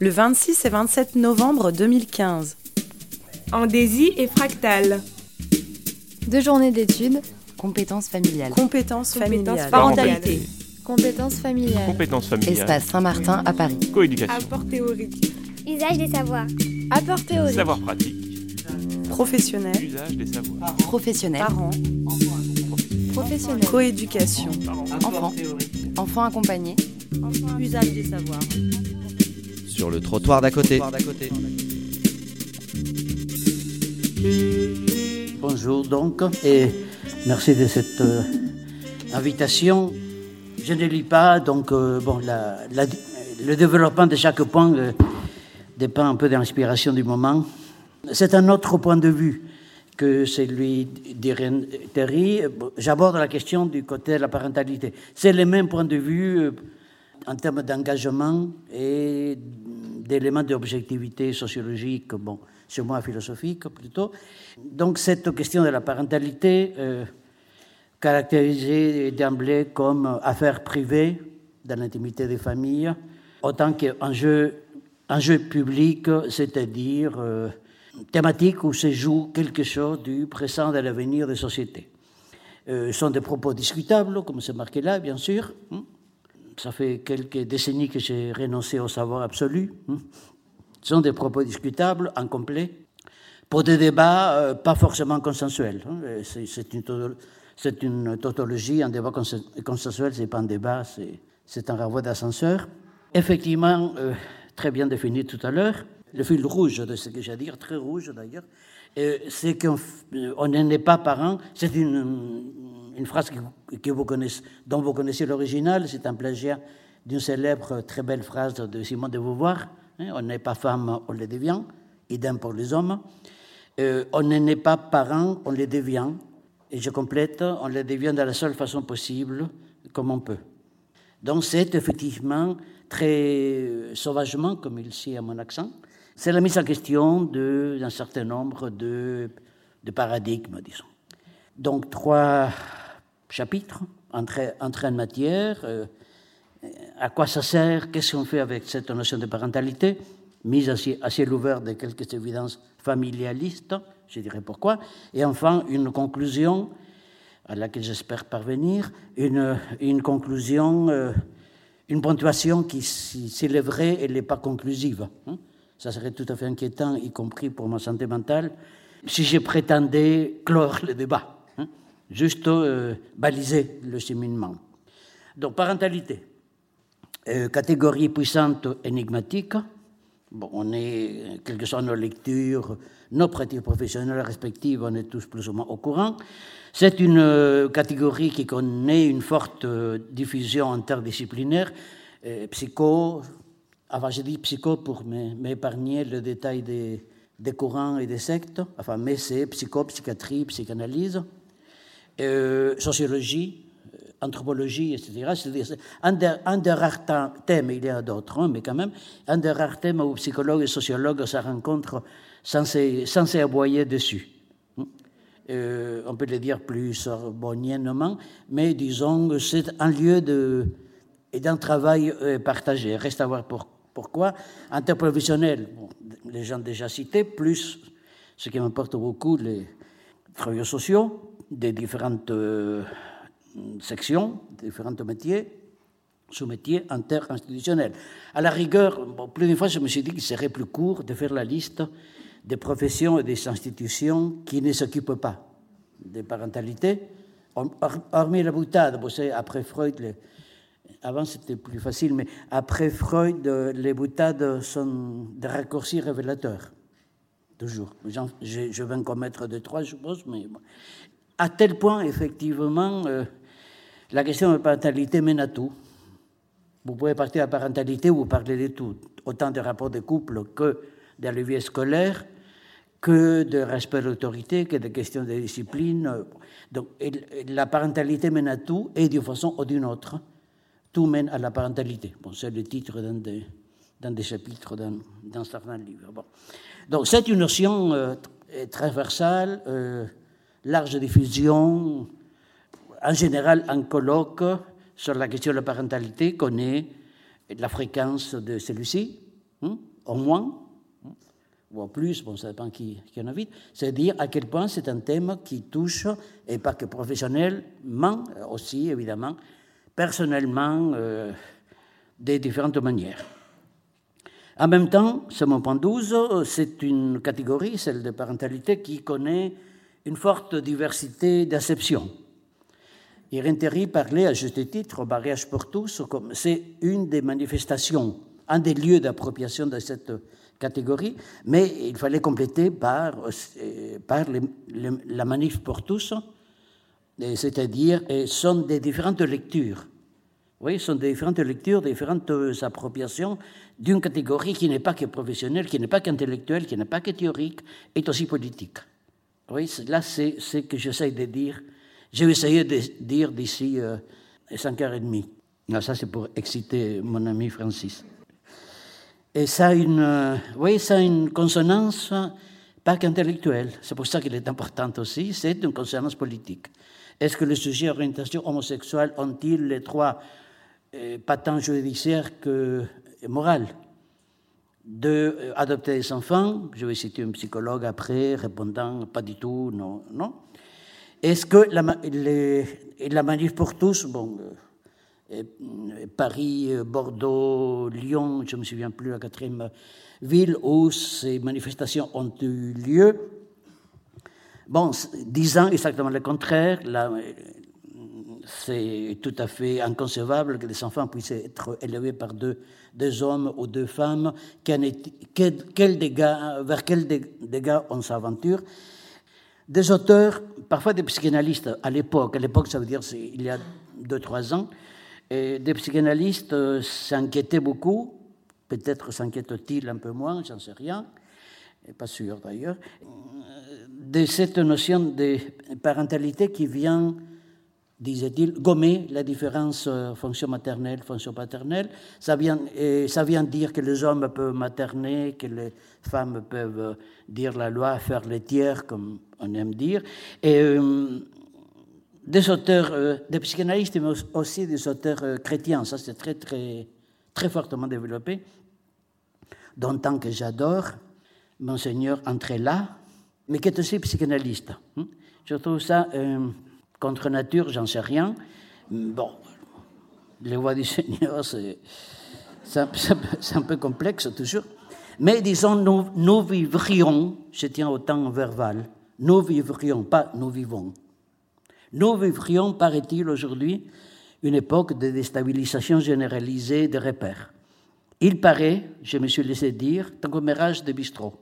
le 26 et 27 novembre 2015. Andésie et fractale. Deux journées d'études. Compétences familiales. Compétences familiales. Parentalité. Compétences familiales. Compétences familiales. Espace Saint-Martin à Paris. Coéducation. Apport théorique. Usage des savoirs. Apport théorique. Savoir pratique. Professionnels. Usage des savoirs. Professionnels. Parents. Professionnels. Coéducation. Enfants. Enfants accompagnés. Usage des savoirs. Le trottoir d'à côté. Bonjour donc, et merci de cette euh, invitation. Je ne lis pas, donc euh, bon, le développement de chaque point euh, dépend un peu de l'inspiration du moment. C'est un autre point de vue que celui d'Irène Terry. J'aborde la question du côté de la parentalité. C'est le même point de vue en termes d'engagement et d'éléments d'objectivité sociologique, bon, chez moi philosophique plutôt. Donc cette question de la parentalité, euh, caractérisée d'emblée comme affaire privée dans l'intimité des familles, autant qu'enjeu enjeu public, c'est-à-dire euh, thématique où se joue quelque chose du présent et de l'avenir des sociétés. Euh, sont des propos discutables, comme c'est marqué là, bien sûr. hein. Ça fait quelques décennies que j'ai renoncé au savoir absolu. hein. Ce sont des propos discutables, incomplets, pour des débats euh, pas forcément consensuels. hein. C'est une, tautologie, un débat consen- consensuel, c'est pas un débat, c'est- un renvoi d'ascenseur. Effectivement, euh, très bien défini tout à l'heure, le fil rouge de ce que j'ai à dire, très rouge d'ailleurs, euh, c'est qu'on n'est pas parent, c'est une, une phrase dont vous connaissez l'original, c'est un plagiat d'une célèbre, très belle phrase de Simone de Beauvoir, hein, on n'est pas femme, on le devient, idem pour les hommes. Euh, on ne n'est pas parent, on le devient. Et je complète, on le devient de la seule façon possible, comme on peut. Donc c'est effectivement très euh, sauvagement, comme il dit à mon accent, c'est la mise en question d'un certain nombre de paradigmes, disons. Donc trois chapitres, entrée, en matière, euh, à quoi ça sert, qu'est-ce qu'on fait avec cette notion de parentalité, mise à ciel, ouvert de quelques évidences familialistes, je dirais pourquoi, et enfin une conclusion à laquelle j'espère parvenir, une, conclusion, euh, une ponctuation qui, si, si elle est vraie, elle n'est pas conclusive. hein. Ça serait tout à fait inquiétant, y compris pour ma santé mentale, si je prétendais clore le débat. Juste euh, baliser le cheminement. Donc, parentalité. Euh, catégorie puissante énigmatique. Bon, on est, quelles que soient nos lectures, nos pratiques professionnelles respectives, on est tous plus ou moins au courant. C'est une euh, catégorie qui connaît une forte diffusion interdisciplinaire, psycho, enfin je dis psycho pour m'é- m'épargner le détail des, des courants et des sectes, enfin, mais c'est psycho, psychiatrie, psychanalyse, euh, sociologie, euh, anthropologie, etc. C'est-à-dire, c'est un, des, rares thè- thèmes, il y a d'autres, hein, mais quand même, un des rares thèmes où psychologues et sociologues se rencontrent sans s'aboyer dessus. hein. Euh, on peut le dire plus sorbonniennement, mais disons, c'est un lieu et d'un travail partagé. Reste à voir pour- pourquoi. Interprofessionnel, les gens déjà cités, plus ce qui m'importe beaucoup, les travailleurs sociaux des différentes euh, sections, différents métiers, sous-métiers interinstitutionnels. À la rigueur, plus d'une fois, je me suis dit qu'il serait plus court de faire la liste des professions et des institutions qui ne s'occupent pas de parentalité, Hor- hor- hormis la boutade. Vous savez, après Freud, avant c'était plus facile, mais après Freud, les boutades sont des raccourcis révélateurs. Toujours. Je, vais en commettre deux, trois, je suppose, mais. À tel point, effectivement, euh, la question de parentalité mène à tout. Vous pouvez partir de la parentalité, vous parlez de tout, autant des rapports de couple que de la vie scolaire, que de respect de l'autorité, que de questions de discipline. Donc, la parentalité mène à tout, et d'une façon ou d'une autre, tout mène à la parentalité. Bon, c'est le titre d'un des, d'un chapitres d'un, d'un certain livre. Bon. Donc, c'est une notion euh, tr- transversale, euh, large diffusion, en général, un colloque sur la question de la parentalité connaît la fréquence de celui-ci. hein, au moins, ou en plus, bon, ça dépend qui, qui en invite, c'est dire à quel point c'est un thème qui touche, et pas que professionnellement, aussi évidemment, personnellement, euh, de différentes manières. En même temps, c'est mon point 12, c'est une catégorie, celle de parentalité, qui connaît une forte diversité d'acceptions. Irène Terry parlait à juste titre au mariage pour tous, comme c'est une des manifestations, un des lieux d'appropriation de cette catégorie, mais il fallait compléter par, euh, la manif pour tous, c'est-à-dire sont des différentes lectures. Oui, sont des différentes lectures, différentes appropriations d'une catégorie qui n'est pas que professionnelle, qui n'est pas qu'intellectuelle, qui n'est pas que théorique, est aussi politique. Oui, là, c'est ce que j'essaie de dire. J'ai essayé de dire d'ici euh, 5h30. Non, ça, c'est pour exciter mon ami Francis. Et ça a une, euh, oui, ça une consonance pas qu'intellectuelle. C'est pour ça qu'elle est importante aussi. C'est une consonance politique. Est-ce que les sujets d'orientation homosexuelle ont-ils les trois euh, patents judiciaires que morales de euh, adopter des enfants, je vais citer un psychologue après, répondant pas du tout, non, non. Est-ce que la, la manif pour tous, bon, euh, Paris, Bordeaux, Lyon, je ne me souviens plus la quatrième ville où ces manifestations ont eu lieu, bon, disant exactement le contraire, la, c'est tout à fait inconcevable que les enfants puissent être élevés par deux, deux hommes ou deux femmes. Quel, dégâts, vers quels dégâts on s'aventure Des auteurs, parfois des psychanalystes, à l'époque, à l'époque ça veut dire il y a deux, trois ans, et des psychanalystes euh, s'inquiétaient beaucoup, peut-être s'inquiètent-ils un peu moins, j'en sais rien, pas sûr d'ailleurs, de cette notion de parentalité qui vient disait-il, gommer la différence euh, fonction maternelle, fonction paternelle. Ça vient, ça vient dire que les hommes peuvent materner, que les femmes peuvent euh, dire la loi, faire les tiers, comme on aime dire. Et euh, des auteurs, des psychanalystes, mais aussi des auteurs chrétiens, ça c'est très, très, très fortement développé, dont tant que j'adore, Monseigneur là, mais qui est aussi psychanalyste. Hein. Je trouve ça contre nature, j'en sais rien. Bon, les voix du Seigneur, c'est un, peu complexe toujours. Mais disons, nous, vivrions, je tiens au temps verbal, nous vivrions, pas nous vivons. Nous vivrions, paraît-il aujourd'hui, une époque de déstabilisation généralisée des repères. Il paraît, je me suis laissé dire, un commérage de bistrot.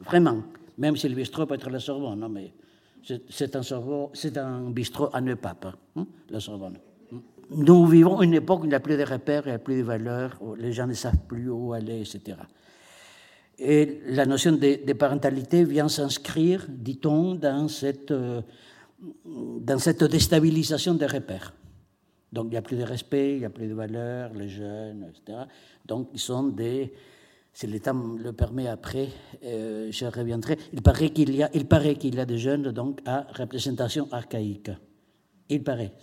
Vraiment. Même si le bistrot peut être la Sorbonne, non mais c'est un, un bistrot à ne pas, hein, la Sorbonne. Nous vivons une époque où il n'y a plus de repères, il n'y a plus de valeurs, où les gens ne savent plus où aller, etc. Et la notion de, parentalité vient s'inscrire, dit-on, dans cette, euh, dans cette déstabilisation des repères. Donc il n'y a plus de respect, il n'y a plus de valeurs, les jeunes, etc. Donc ils sont des, si l'État le permet après, euh, je reviendrai. Il paraît qu'il y a, il paraît qu'il y a des jeunes donc à représentation archaïque. Il paraît,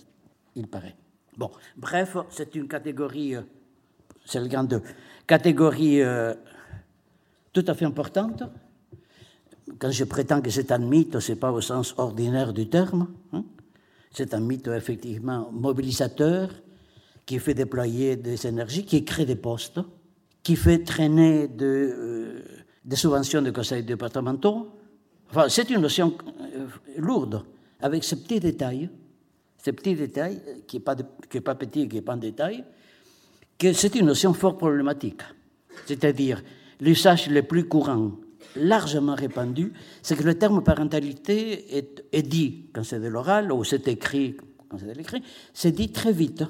il paraît. Bon, bref, c'est une catégorie, euh, c'est le grand 2, catégorie euh, tout à fait importante. Quand je prétends que c'est un mythe, ce n'est pas au sens ordinaire du terme. Hein. C'est un mythe effectivement mobilisateur qui fait déployer des énergies, qui crée des postes qui fait traîner de, euh, des subventions de conseils départementaux. Enfin, c'est une notion euh, lourde, avec ces petits détails, ces petits détails, qui n'est pas, pas petit, qui n'est pas un détail, que c'est une notion fort problématique. C'est-à-dire, l'usage le plus courant, largement répandu, c'est que le terme parentalité est, est dit quand c'est de l'oral, ou c'est écrit quand c'est de l'écrit, c'est dit très vite,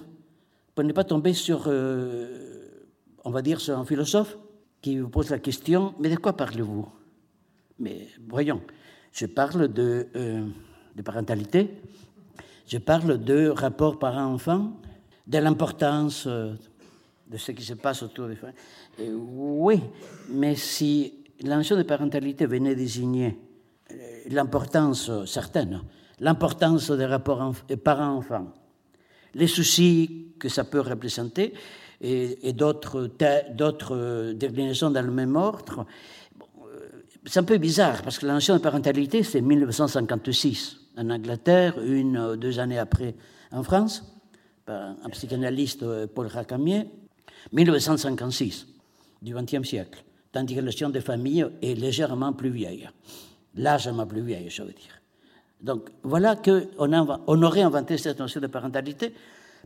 pour ne pas tomber sur... Euh, on va dire, c'est un philosophe qui vous pose la question, mais de quoi parlez-vous? Mais voyons, je parle de, euh, de, parentalité, je parle de rapport parent-enfant, de l'importance euh, de ce qui se passe autour des femmes. oui, mais si la notion de parentalité venait désigner euh, l'importance certaine, l'importance des rapports parent-enfant, les soucis que ça peut représenter, et, d'autres d'autres déclinaisons dans le même ordre. c'est un peu bizarre parce que la notion de parentalité, c'est 1956 en Angleterre, une ou deux années après en France, par un psychanalyste, Paul Racamier, 1956 du XXe siècle, tandis que la notion de famille est légèrement plus vieille, largement plus vieille, je veux dire. Donc voilà qu'on on aurait inventé cette notion de parentalité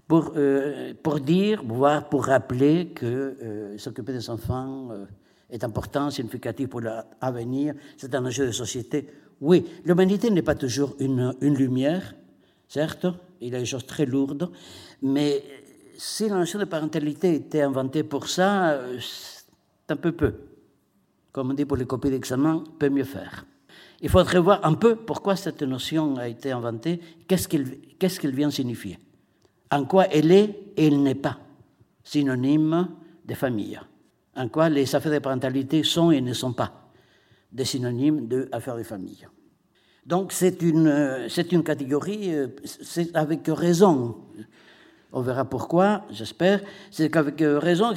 pour, euh, pour dire, voire pour rappeler que euh, s'occuper des enfants euh, est important, significatif pour l'avenir, c'est un enjeu de société. Oui, l'humanité n'est pas toujours une, lumière, certes, il y a des choses très lourdes, mais si notion de parentalité était inventée pour ça, c'est un peu peu. Comme on dit pour les copies d'examen, peut mieux faire. Il faudrait voir un peu pourquoi cette notion a été inventée, qu'est-ce qu'elle vient signifier, en quoi elle est et elle n'est pas synonyme de famille, en quoi les affaires de parentalité sont et ne sont pas des synonymes d'affaires de famille. Donc c'est une, c'est une catégorie, euh, c'est avec raison, on verra pourquoi, j'espère, c'est qu'avec raison,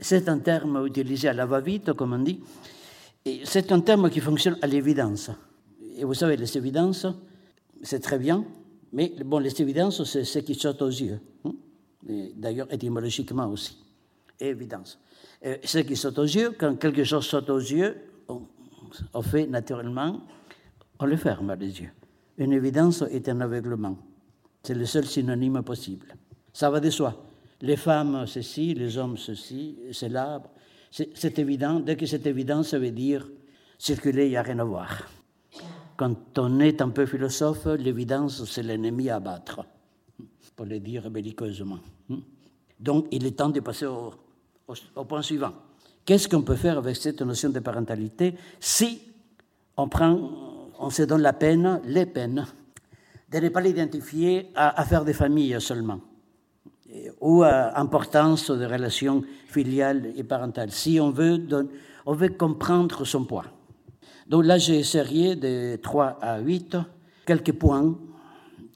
c'est un terme utilisé à la va-vite, comme on dit, c'est un terme qui fonctionne à l'évidence. Et vous savez, les évidences, c'est très bien, mais bon, les évidences, c'est ce qui saute aux yeux. Hein. D'ailleurs, étymologiquement aussi. Évidence. ce qui saute aux yeux, quand quelque chose saute aux yeux, on, fait naturellement, on le ferme les yeux. Une évidence est un aveuglement. C'est le seul synonyme possible. Ça va de soi. Les femmes, ceci, les hommes, ceci, l'arbre, c'est évident. Dès que c'est évident, ça veut dire circuler, il n'y a rien à voir. Quand on est un peu philosophe, l'évidence, c'est l'ennemi à battre, pour le dire belliqueusement. Donc, il est temps de passer au, point suivant. Qu'est-ce qu'on peut faire avec cette notion de parentalité si on, prend, se donne la peine, les peines, de ne pas l'identifier à affaires de famille seulement ou à importance des relations filiales et parentales, si on veut, on veut comprendre son poids. Donc là, j'ai essayé de 3 à 8 quelques points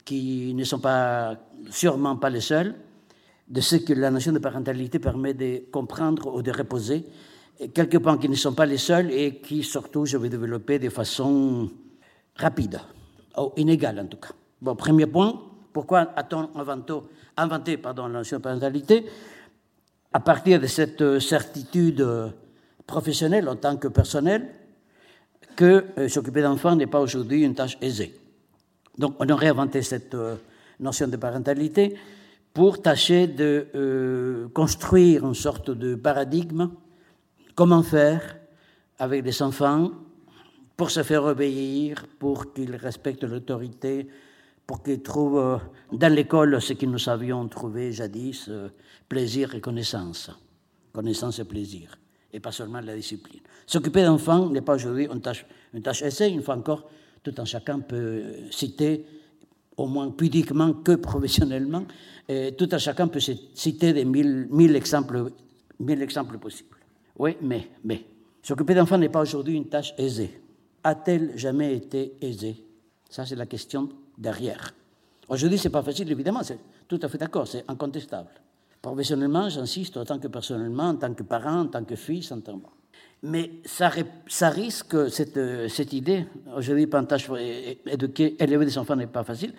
qui ne sont pas, sûrement pas les seuls, de ce que la notion de parentalité permet de comprendre ou de reposer, et quelques points qui ne sont pas les seuls et qui surtout je vais développer de façon rapide, ou inégale en tout cas. Bon, premier point, pourquoi a-t-on inventé, pardon, la notion de parentalité? À partir de cette certitude professionnelle en tant que personnelle, que euh, s'occuper d'enfants n'est pas aujourd'hui une tâche aisée. Donc on aurait inventé cette euh, notion de parentalité pour tâcher de euh, construire une sorte de paradigme, comment faire avec des enfants pour se faire obéir, pour qu'ils respectent l'autorité, pour qu'ils trouvent dans l'école ce que nous avions trouvé jadis, plaisir et connaissance. Connaissance et plaisir, et pas seulement la discipline. S'occuper d'enfants n'est pas aujourd'hui une tâche, une tâche essai, une fois encore, tout un chacun peut citer, au moins pudiquement que professionnellement, tout un chacun peut citer des mille, mille, exemples, mille exemples possibles. Oui, mais, mais, s'occuper d'enfants n'est pas aujourd'hui une tâche aisée. A-t-elle jamais été aisée? Ça, c'est la question derrière. Aujourd'hui, ce n'est pas facile, évidemment, c'est tout à fait d'accord, c'est incontestable. Professionnellement, j'insiste, autant que personnellement, en tant que parent, en tant que fils, en tant que... Mais ça, risque, cette, cette idée, aujourd'hui, tâche éduquer, élever des enfants n'est pas facile,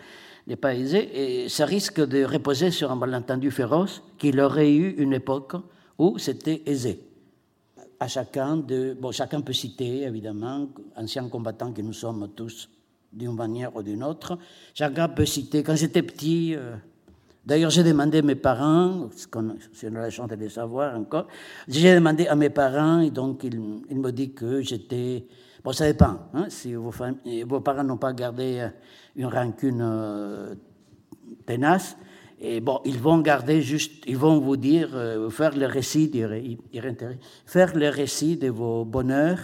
n'est pas aisé, et ça risque de reposer sur un malentendu féroce qu'il aurait eu une époque où c'était aisé. À chacun de, bon, chacun peut citer, évidemment, anciens combattants que nous sommes tous, d'une manière ou d'une autre. Chacun peut citer, quand j'étais petit, euh, d'ailleurs j'ai demandé à mes parents, si on a la chance de les savoir encore, j'ai demandé à mes parents, et donc ils, me disent que j'étais... Bon, ça dépend, hein, si vos, parents n'ont pas gardé euh, une rancune euh, tenace, et bon, ils vont garder juste, ils vont vous dire, faire le récit, faire le récit de vos bonheurs,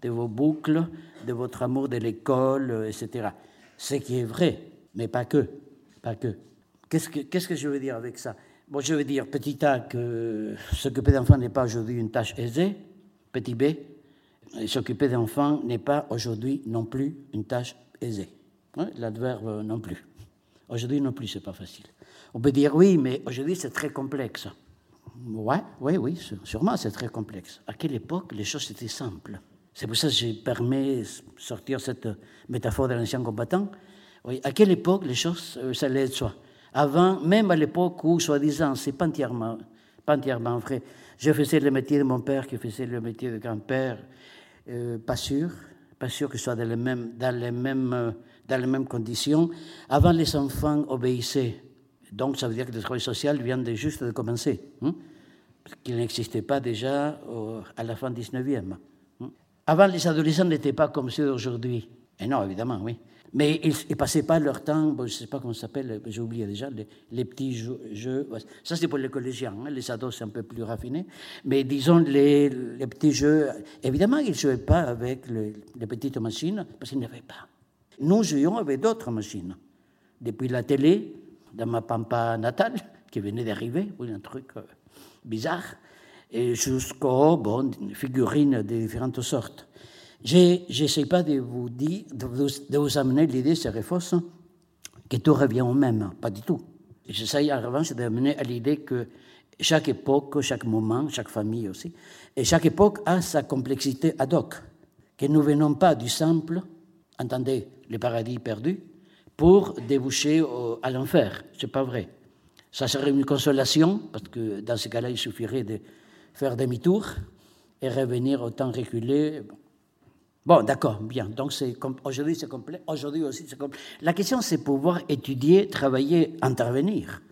de vos boucles, de votre amour de l'école, euh, etc. Ce qui est vrai, mais pas que. Pas que. Qu'est-ce que, je veux dire avec ça? Bon, je veux dire, petit a, que s'occuper d'enfants n'est pas aujourd'hui une tâche aisée. Petit b, s'occuper d'enfants n'est pas aujourd'hui non plus une tâche aisée. L'adverbe non plus. Aujourd'hui non plus, c'est pas facile. On peut dire oui, mais aujourd'hui c'est très complexe. Ouais, oui, oui, sûrement, c'est très complexe. À quelle époque les choses étaient simples? C'est pour ça que j'ai permis de sortir cette métaphore de l'ancien combattant. Oui, à quelle époque les choses, euh, ça allait de soi Avant, même à l'époque où, soi-disant, c'est pas entièrement, pas entièrement vrai. Je faisais le métier de mon père, qui faisait le métier de grand-père, euh, pas sûr, pas sûr que ce soit dans les mêmes, dans les mêmes, euh, dans les mêmes conditions. Avant, les enfants obéissaient. Donc, ça veut dire que le travail social vient de juste de commencer. Hein qu'il n'existait pas déjà à la fin du 19e. Hein. Avant, les adolescents n'étaient pas comme ceux d'aujourd'hui. Et non, évidemment, oui. Mais ils ne passaient pas leur temps, je ne sais pas comment ça s'appelle, j'ai oublié déjà, les, petits jeux, Ça, c'est pour les collégiens. Hein. les ados, c'est un peu plus raffiné. Mais disons, les, petits jeux. Évidemment, ils ne jouaient pas avec les petites machines, parce qu'ils n'avaient pas. Nous jouions avec d'autres machines. Depuis la télé, dans ma pampa natale, qui venait d'arriver, oui, un truc. Euh, bizarre, jusqu'aux bon, figurines de différentes sortes. Je n'essaie pas de vous dire, de vous, amener l'idée, c'est fausse, que tout revient au même, pas du tout. J'essaie en revanche d'amener à l'idée que chaque époque, chaque moment, chaque famille aussi, et chaque époque a sa complexité ad hoc, que nous venons pas du simple, entendez, le paradis perdu, pour déboucher à l'enfer. C'est pas vrai. Ça serait une consolation, parce que dans ce cas-là, il suffirait de faire demi-tour et revenir au temps reculé. D'accord, bien. Donc aujourd'hui, c'est complet. Aujourd'hui aussi, c'est complet. La question, c'est pouvoir étudier, travailler, intervenir.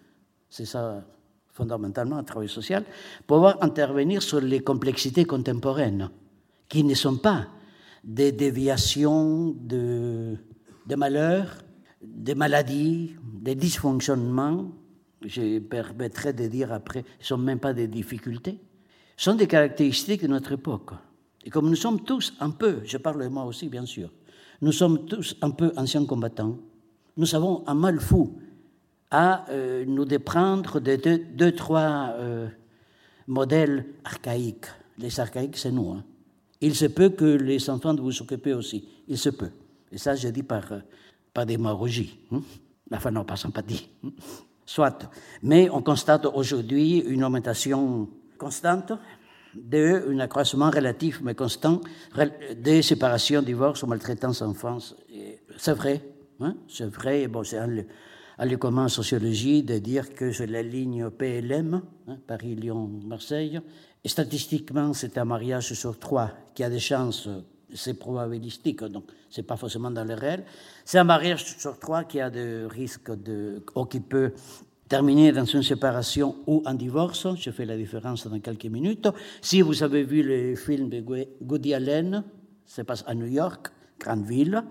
C'est ça, fondamentalement, un travail social. Pouvoir intervenir sur les complexités contemporaines, qui ne sont pas des déviations de, de malheurs, des maladies, des dysfonctionnements je permettrai de dire après, ne sont même pas des difficultés, sont des caractéristiques de notre époque. Et comme nous sommes tous un peu, je parle de moi aussi bien sûr, nous sommes tous un peu anciens combattants, nous avons un mal fou à euh, nous déprendre de deux, trois euh, modèles archaïques. Les archaïques, c'est nous. Hein. Il se peut que les enfants vous occuper aussi. Il se peut. Et ça, je dis par, euh, par démagogie. Hein. Enfin, non, par sympathie. Hein soit. Mais on constate aujourd'hui une augmentation constante de, un accroissement relatif mais constant des séparations, divorces ou maltraitances enfance. C'est vrai, hein? c'est vrai. Bon, c'est à commun en sociologie de dire que c'est la ligne PLM, hein, Paris, Lyon, Marseille. Et statistiquement, c'est un mariage sur trois qui a des chances c'est probabilistique, donc c'est pas forcément dans le réel. C'est un mariage sur trois qui a des risques de, ou qui peut terminer dans une séparation ou un divorce. Je fais la différence dans quelques minutes. Si vous avez vu le film de Goody Allen, ça passe à New York, grande ville,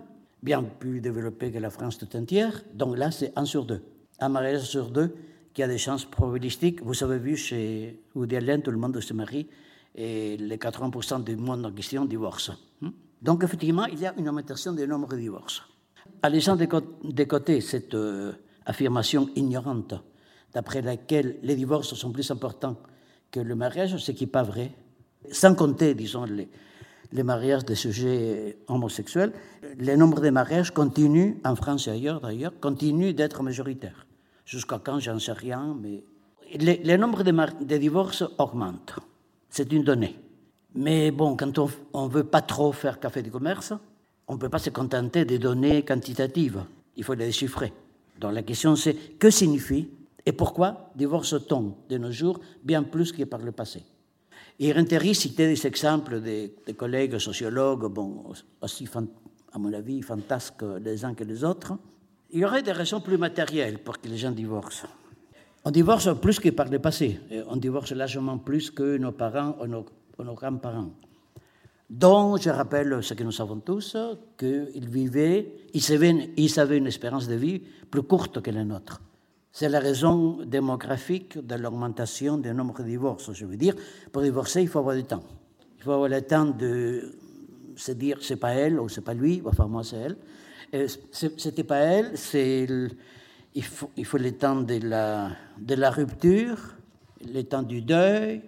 bien plus développée que la France tout entière. Donc là, c'est un sur deux. Un mariage sur deux qui a des chances probabilistiques. Vous avez vu chez Woody Allen, tout le monde se marie et les 80% du monde en question divorcent. Hmm? Donc effectivement, il y a une augmentation du nombre de divorces. En laissant de côté cette euh, affirmation ignorante d'après laquelle les divorces sont plus importants que le mariage, ce qui n'est pas vrai. Sans compter, disons, les, les mariages de sujets homosexuels, le nombre de mariages continue, en France et ailleurs d'ailleurs, continue d'être majoritaire. Jusqu'à quand, j'en sais rien, mais le, nombre de, de divorces augmente. C'est une donnée. Mais bon, quand on ne veut pas trop faire café de commerce, on ne peut pas se contenter des données quantitatives. Il faut les déchiffrer. Donc la question c'est que signifie et pourquoi divorce-t-on de nos jours bien plus que par le passé? Et Renterie citait des exemples de, collègues sociologues, bon, aussi, à mon avis, fantasques les uns que les autres. Il y aurait des raisons plus matérielles pour que les gens divorcent. On divorce plus que par le passé. On divorce largement plus que nos parents ou nos grands-parents. Donc, je rappelle ce que nous savons tous, qu'ils vivaient, ils avaient, une espérance de vie plus courte que la nôtre. C'est la raison démographique de l'augmentation du nombre de divorces. Je veux dire, pour divorcer, il faut avoir du temps. Il faut avoir le temps de se dire c'est pas elle ou c'est pas lui, enfin moi c'est elle. C'était pas elle, il faut, le temps de la rupture, le temps du deuil,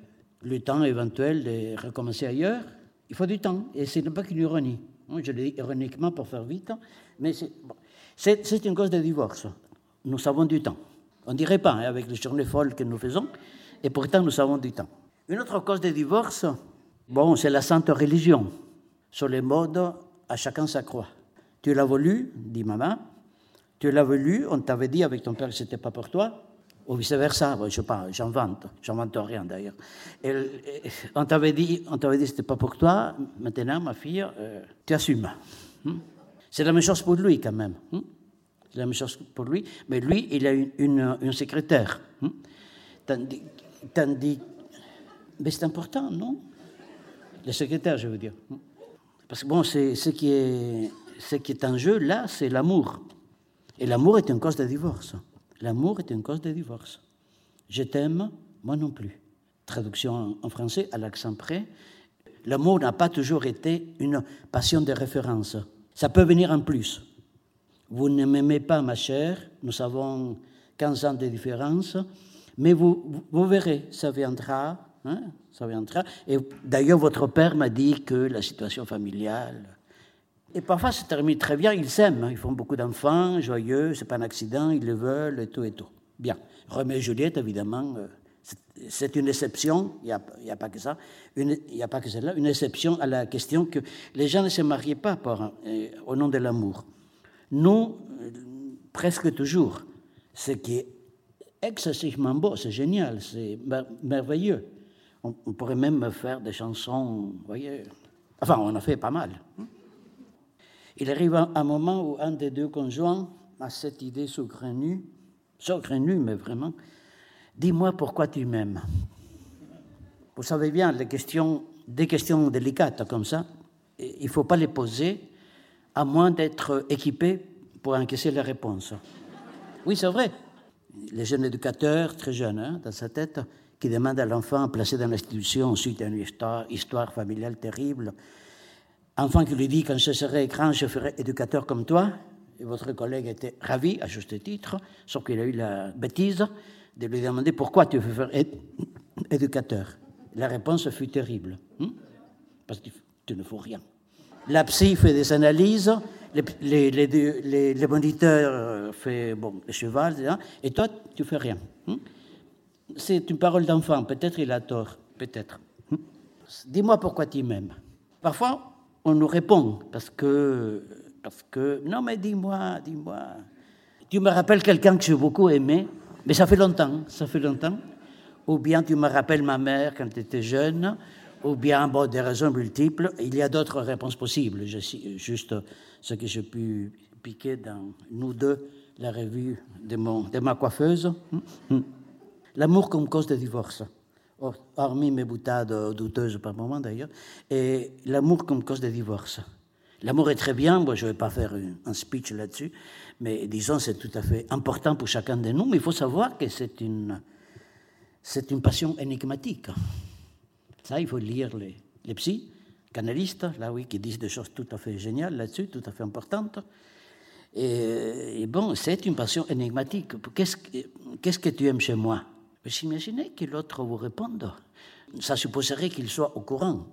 le temps éventuel de recommencer ailleurs. Il faut du temps, et ce n'est pas qu'une ironie. Je le dis ironiquement pour faire vite, mais c'est une cause de divorce. Nous avons du temps. On ne dirait pas, hein, avec les journées folles que nous faisons, et pourtant nous avons du temps. Une autre cause de divorce, bon, c'est la sainte religion. Sur les modes, à chacun sa croix. Tu l'as voulu, dit maman. Tu l'as voulu, on t'avait dit avec ton père que c'était pas pour toi, ou vice-versa, je pas, j'invente, j'invente rien d'ailleurs. On t'avait dit, on t'avait dit c'était pas pour toi, maintenant ma fille, euh, tu assumes. Hmm? C'est la même chose pour lui quand même. Hmm? C'est la même chose pour lui, mais lui, il a une, une, secrétaire. Hmm? Tandis, tandis, mais c'est important, non? Le secrétaire, je veux dire. Parce que bon, c'est ce qui est, ce qui est en jeu là, c'est l'amour. Et l'amour est une cause de divorce. L'amour est une cause de divorce. Je t'aime, moi non plus. Traduction en français à l'accent près. L'amour n'a pas toujours été une passion de référence. Ça peut venir en plus. Vous ne m'aimez pas, ma chère, nous avons 15 ans de différence, mais vous, vous verrez, ça viendra, hein, ça viendra. Et d'ailleurs, votre père m'a dit que la situation familiale, et parfois, ça termine très bien, ils s'aiment, ils font beaucoup d'enfants, joyeux, c'est pas un accident, ils le veulent, et tout et tout. Bien. Roméo et Juliette, évidemment, euh, c'est une exception, il n'y a, pas que ça, il n'y a pas que celle-là, une exception à la question que les gens ne se mariaient pas euh, au nom de l'amour. Nous, euh, presque toujours, ce qui est excessivement beau, c'est génial, c'est merveilleux. On, pourrait même faire des chansons, vous voyez. Enfin, on a fait pas mal. Hein. Il arrive un moment où un des deux conjoints a cette idée saugrenue, saugrenue, mais vraiment, dis-moi pourquoi tu m'aimes. Vous savez bien, les questions, des questions délicates comme ça, il ne faut pas les poser à moins d'être équipé pour encaisser les réponses. Oui, c'est vrai. Les jeunes éducateurs, très jeunes, hein, dans sa tête, qui demandent à l'enfant placé dans l'institution suite à une histoire, histoire familiale terrible, Enfant qui lui dit quand je serai grand, je ferai éducateur comme toi. Et votre collègue était ravi, à juste titre, sauf qu'il a eu la bêtise de lui demander pourquoi tu veux faire éducateur. La réponse fut terrible. Hein? Parce que tu ne fais rien. La psy fait des analyses, les, les, les, moniteurs font bon, le cheval, et toi, tu fais rien. Hein? C'est une parole d'enfant, peut-être il a tort, peut-être. Hein? Dis-moi pourquoi tu m'aimes. Parfois, on nous répond parce que, parce que non, mais dis-moi, dis-moi. Tu me rappelles quelqu'un que j'ai beaucoup aimé, mais ça fait longtemps, ça fait longtemps. Ou bien tu me rappelles ma mère quand tu étais jeune, ou bien, bon, des raisons multiples. Il y a d'autres réponses possibles. Je, juste ce que j'ai pu piquer dans nous deux, la revue de, mon, de ma coiffeuse. L'amour comme cause de divorce hormis mes boutades douteuses par moment d'ailleurs, et l'amour comme cause de divorce. L'amour est très bien, moi je ne vais pas faire un speech là-dessus, mais disons c'est tout à fait important pour chacun de nous, mais il faut savoir que c'est une, c'est une passion énigmatique. Ça, il faut lire les, les psys, canalistes, là oui, qui disent des choses tout à fait géniales là-dessus, tout à fait importantes. Et, et bon, c'est une passion énigmatique. Qu'est-ce, qu'est-ce que tu aimes chez moi? Vous imaginez que l'autre vous réponde. Ça supposerait qu'il soit au courant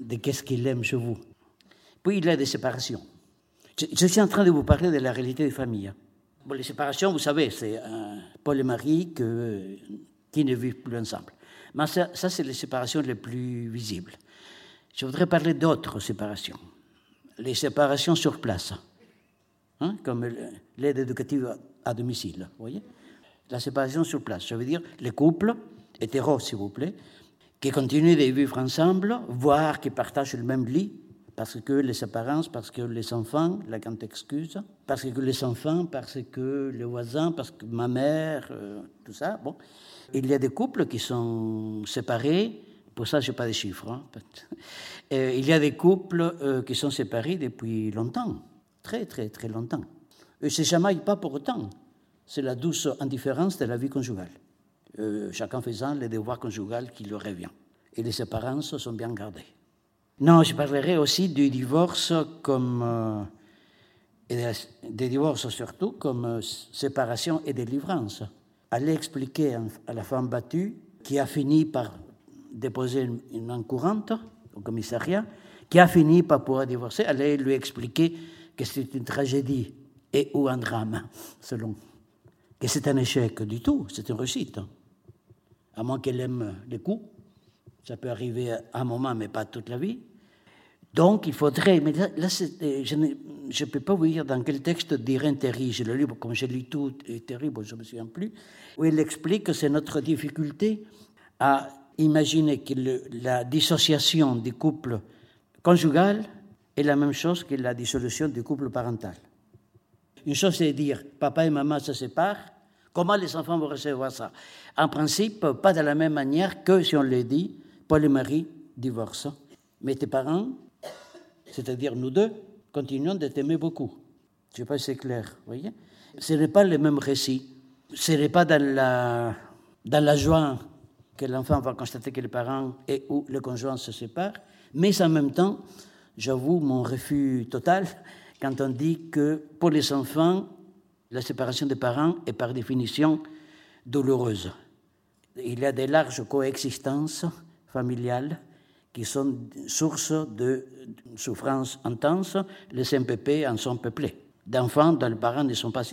de qu'est-ce qu'il aime chez vous. Puis il y a des séparations. Je, suis en train de vous parler de la réalité des familles. Bon, les séparations, vous savez, c'est Paul et Marie qui ne vivent plus ensemble. Mais ça, ça c'est les séparations les plus visibles. Je voudrais parler d'autres séparations. Les séparations sur place, hein, comme l'aide éducative à domicile, vous voyez la séparation sur place. Ça veut dire les couples, hétéros s'il vous plaît, qui continuent de vivre ensemble, voire qui partagent le même lit, parce que les apparences, parce que les enfants, la grande excuse, parce que les enfants, parce que les voisins, parce que ma mère, euh, tout ça. Bon. Il y a des couples qui sont séparés, pour ça, je n'ai pas de chiffres. Hein. Euh, il y a des couples euh, qui sont séparés depuis longtemps, très, très, très longtemps. Et c'est jamais pas pour autant c'est la douce indifférence de la vie conjugale, euh, chacun faisant les devoirs conjugaux qui lui revient. Et les apparences sont bien gardées. Non, je parlerai aussi du divorce comme, euh, des divorces surtout comme euh, séparation et délivrance. Aller expliquer à la femme battue qui a fini par déposer une, une courante au commissariat, qui a fini par pouvoir divorcer, aller lui expliquer que c'est une tragédie et ou un drame, selon que c'est un échec du tout, c'est une réussite. à moins qu'elle aime les coups. Ça peut arriver à un moment, mais pas toute la vie. Donc, il faudrait. Mais là, je ne peux pas vous dire dans quel texte d'Irène Terry, je l'ai lu, comme j'ai lu tout, et terrible, je ne me souviens plus, où il explique que c'est notre difficulté à imaginer que la dissociation du couple conjugal est la même chose que la dissolution du couple parental. Une chose, c'est dire papa et maman se séparent. Comment les enfants vont recevoir ça? En principe, pas de la même manière que si on le dit Paul et Marie divorcent. Mais tes parents, c'est-à-dire nous deux, continuons de t'aimer beaucoup. Je ne sais pas si c'est clair, vous voyez? Ce n'est pas le même récit. Ce n'est pas dans la, dans la joie que l'enfant va constater que les parents et ou le conjoint se séparent, mais en même temps, j'avoue mon refus total quand on dit que pour les enfants, la séparation des parents est par définition douloureuse. Il y a des larges coexistences familiales qui sont source de souffrances intenses. Les MPP en sont peuplés. D'enfants dont les parents ne sont, pas,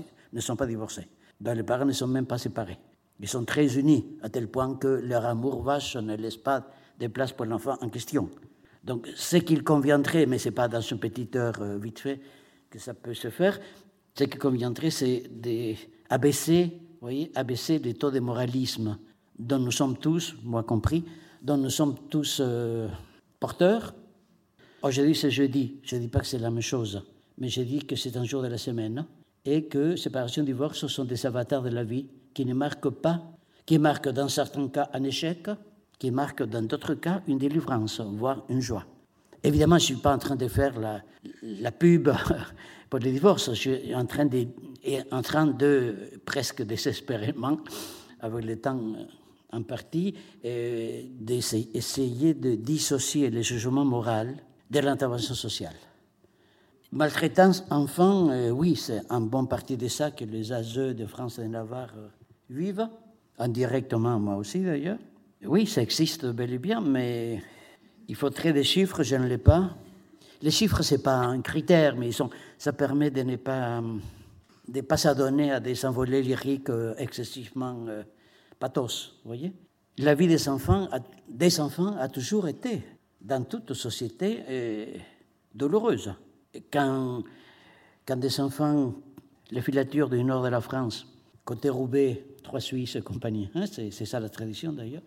divorcés, dont les parents ne sont même pas séparés. Ils sont très unis, à tel point que leur amour vache ne laisse pas de place pour l'enfant en question. Donc, ce qu'il conviendrait, mais ce n'est pas dans une petite heure euh, vite fait que ça peut se faire, ce qu'il conviendrait, c'est d'abaisser, voyez, abaisser les taux de moralisme dont nous sommes tous, moi compris, dont nous sommes tous euh, porteurs. Aujourd'hui, c'est jeudi. Je ne dis pas que c'est la même chose, mais je dis que c'est un jour de la semaine et que séparation divorce sont des avatars de la vie qui ne marquent pas, qui marquent dans certains cas un échec, qui marquent dans d'autres cas une délivrance, voire une joie. Évidemment, je ne suis pas en train de faire la, pub pour le divorce, je suis en train de, presque désespérément, avec le temps en partie, euh, d'essayer de dissocier le jugement moral de l'intervention sociale. Maltraitance enfant, euh, oui, c'est en bonne partie de ça que les ASE de France et Navarre euh, vivent, indirectement moi aussi d'ailleurs. Oui, ça existe bel et bien, mais il faudrait des chiffres, je ne l'ai pas. Les chiffres, ce n'est pas un critère, mais ils sont, ça permet de ne pas, de pas s'adonner à des envolées lyriques excessivement pathos, vous voyez? La vie des enfants, des enfants a toujours été, dans toute société, euh, douloureuse. Quand, quand des enfants, les filatures du nord de la France, côté Roubaix, trois Suisses et compagnie, hein, c'est, ça la tradition d'ailleurs,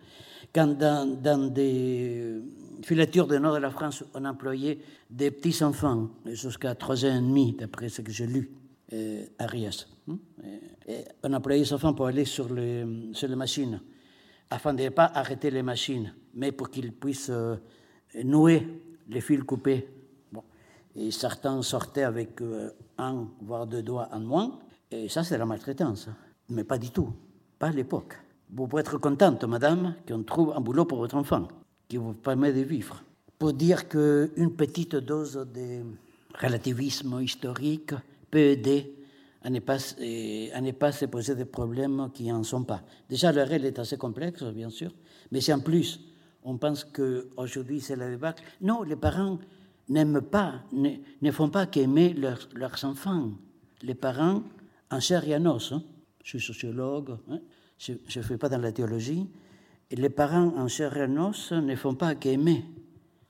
quand dans, des filatures du nord de la France, on employait des petits-enfants jusqu'à trois ans et demi, d'après ce que j'ai lu, euh, Arias. Hein, on employait les enfants pour aller sur, les, sur les machines, afin de ne pas arrêter les machines, mais pour qu'ils puissent euh, nouer les fils coupés. Et certains sortaient avec euh, un, voire deux doigts en moins, et ça c'est la maltraitance. Mais pas du tout, pas à l'époque. Vous pouvez être contente, madame, qu'on trouve un boulot pour votre enfant, qui vous permet de vivre. Pour dire qu'une petite dose de relativisme historique peut aider à ne pas, à ne pas se poser des problèmes qui n'en sont pas. Déjà, la règle est assez complexe, bien sûr, mais si en plus on pense qu'aujourd'hui c'est la débâcle, non, les parents n'aiment pas, ne, ne, font pas qu'aimer leurs, leurs, enfants. Les parents, en chair et en os, hein. Je suis sociologue, hein. je ne fais pas dans la théologie, les parents en chair et en os ne font pas qu'aimer.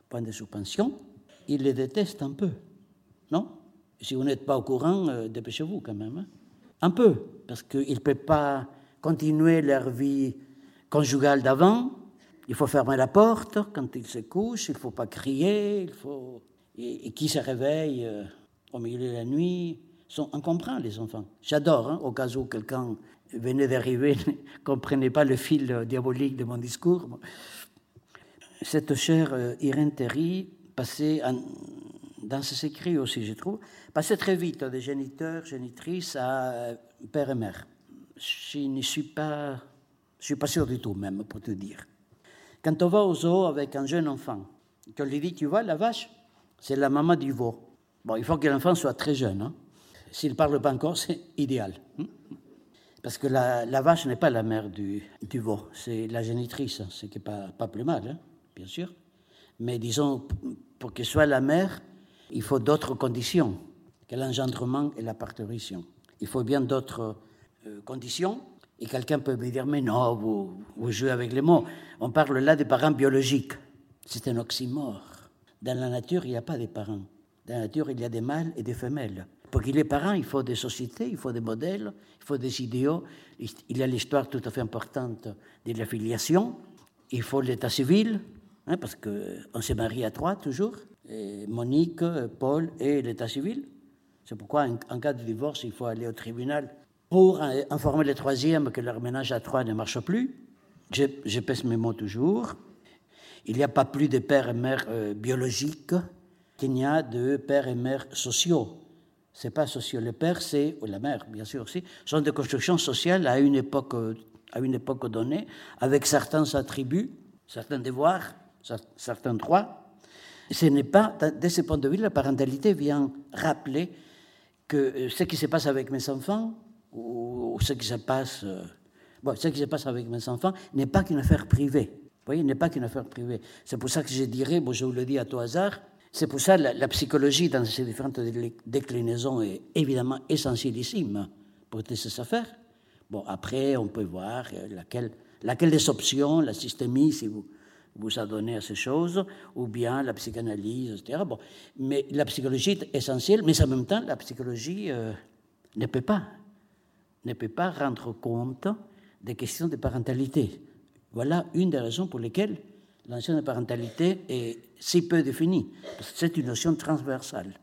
Point de suspension, ils les détestent un peu, non? Si vous n'êtes pas au courant, euh, dépêchez-vous quand même. Hein. Un peu, parce qu'ils ne peuvent pas continuer leur vie conjugale d'avant. Il faut fermer la porte quand ils se couchent, il ne faut pas crier, il faut... Et, qui se réveille euh, au milieu de la nuit? Sont, On comprend les enfants. J'adore, hein, au cas où quelqu'un venait d'arriver, ne comprenait pas le fil diabolique de mon discours. Cette chère euh, Irène Terry passait dans ses écrits aussi, je trouve, passait très vite des géniteurs, génitrices à euh, père et mère. Je ne suis pas, je suis pas sûr du tout même, pour te dire. Quand on va au zoo avec un jeune enfant, qu'on lui dit, tu vois, la vache, c'est la maman du veau. Bon, il faut que l'enfant soit très jeune. Hein. S'il parle pas encore, c'est idéal. Hein. Parce que la, vache n'est pas la mère du, veau, c'est la génitrice, ce qui n'est pas, pas plus mal, hein, bien sûr. Mais disons, pour qu'elle soit la mère, il faut d'autres conditions que l'engendrement et la parturition. Il faut bien d'autres euh, conditions. Et quelqu'un peut me dire, mais non, vous, vous jouez avec les mots. On parle là des parents biologiques. C'est un oxymore. Dans la nature, il n'y a pas de parents. Dans la nature, il y a des mâles et des femelles. Pour qu'il ait parents, il faut des sociétés, il faut des modèles, il faut des idéaux. Il y a l'histoire tout à fait importante de la filiation. Il faut l'état civil, hein, parce qu'on se marie à trois toujours. Monique, Paul et l'état civil. C'est pourquoi, en, cas de divorce, il faut aller au tribunal pour informer les troisièmes que leur ménage à trois ne marche plus. Je, je pèse mes mots toujours. Il n'y a pas plus de pères et mères euh, biologiques qu'il n'y a de pères et mères sociaux. C'est pas sociaux. Le père, c'est, la mère, bien sûr aussi, sont des constructions sociales à une époque, à une époque donnée, avec certains attributs, certains devoirs, certains droits. Ce n'est pas, de ce point de vue, la parentalité vient rappeler que euh, ce qui se passe avec mes enfants, ou ce qui se passe, euh, bon, ce qui se passe avec mes enfants, n'est pas qu'une affaire privée. Vous voyez, n'est pas qu'une affaire privée. C'est pour ça que je dirais, bon, je vous le dis à tout hasard, c'est pour ça que la, psychologie dans ses différentes déclinaisons est évidemment essentielissime pour toutes ces affaires. Bon, après, on peut voir laquelle, laquelle des options, la systémie, si vous vous a donné à ces choses, ou bien la psychanalyse, etc. Bon, mais la psychologie est essentielle, mais en même temps, la psychologie euh, ne peut pas, ne peut pas rendre compte des questions de parentalité. Voilà une des raisons pour lesquelles la notion de parentalité est si peu définie, c'est une notion transversale.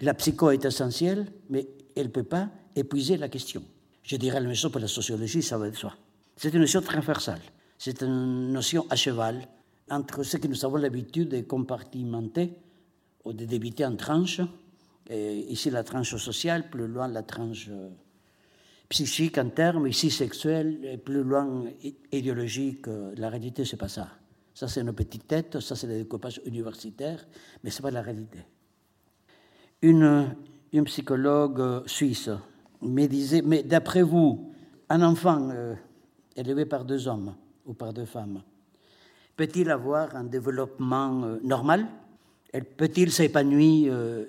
La psycho est essentielle, mais elle ne peut pas épuiser la question. Je dirais la même chose pour la sociologie, ça va de soi. C'est une notion transversale. C'est une notion à cheval entre ce que nous avons l'habitude de compartimenter ou de débiter en tranches, ici la tranche sociale, plus loin la tranche psychique en termes, ici sexuel, et plus loin idéologique. La réalité, c'est pas ça. Ça, c'est une petite tête, ça, c'est le découpage universitaire, mais ce n'est pas la réalité. Une, une, psychologue suisse me disait, mais d'après vous, un enfant euh, élevé par deux hommes ou par deux femmes, peut-il avoir un développement euh, normal? Peut-il s'épanouir, euh,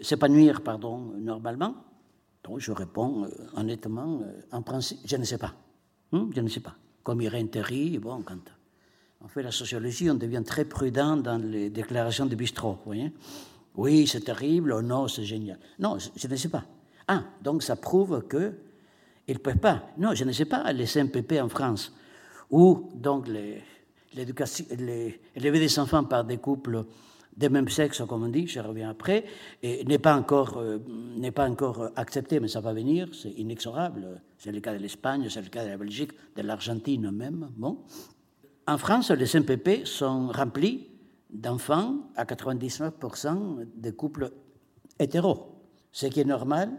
normalement? Donc je réponds euh, honnêtement, euh, en principe, je ne sais pas. Hum, je ne sais pas. Comme Irène Terry, bon, quand on fait la sociologie, on devient très prudent dans les déclarations de bistrot. Oui, c'est terrible, oh non, c'est génial. Non, je, ne sais pas. Ah, donc ça prouve que ils ne peuvent pas. Non, je ne sais pas, les CMPP en France, ou donc les, les, des enfants par des couples de même sexe, comme on dit, je reviens après, n'est pas encore euh, n'est pas encore accepté, mais ça va venir, c'est inexorable. C'est le cas de l'Espagne, c'est le cas de la Belgique, de l'Argentine même. Bon, en France, les MPP sont remplis d'enfants à 99% de couples hétéros, ce qui est normal.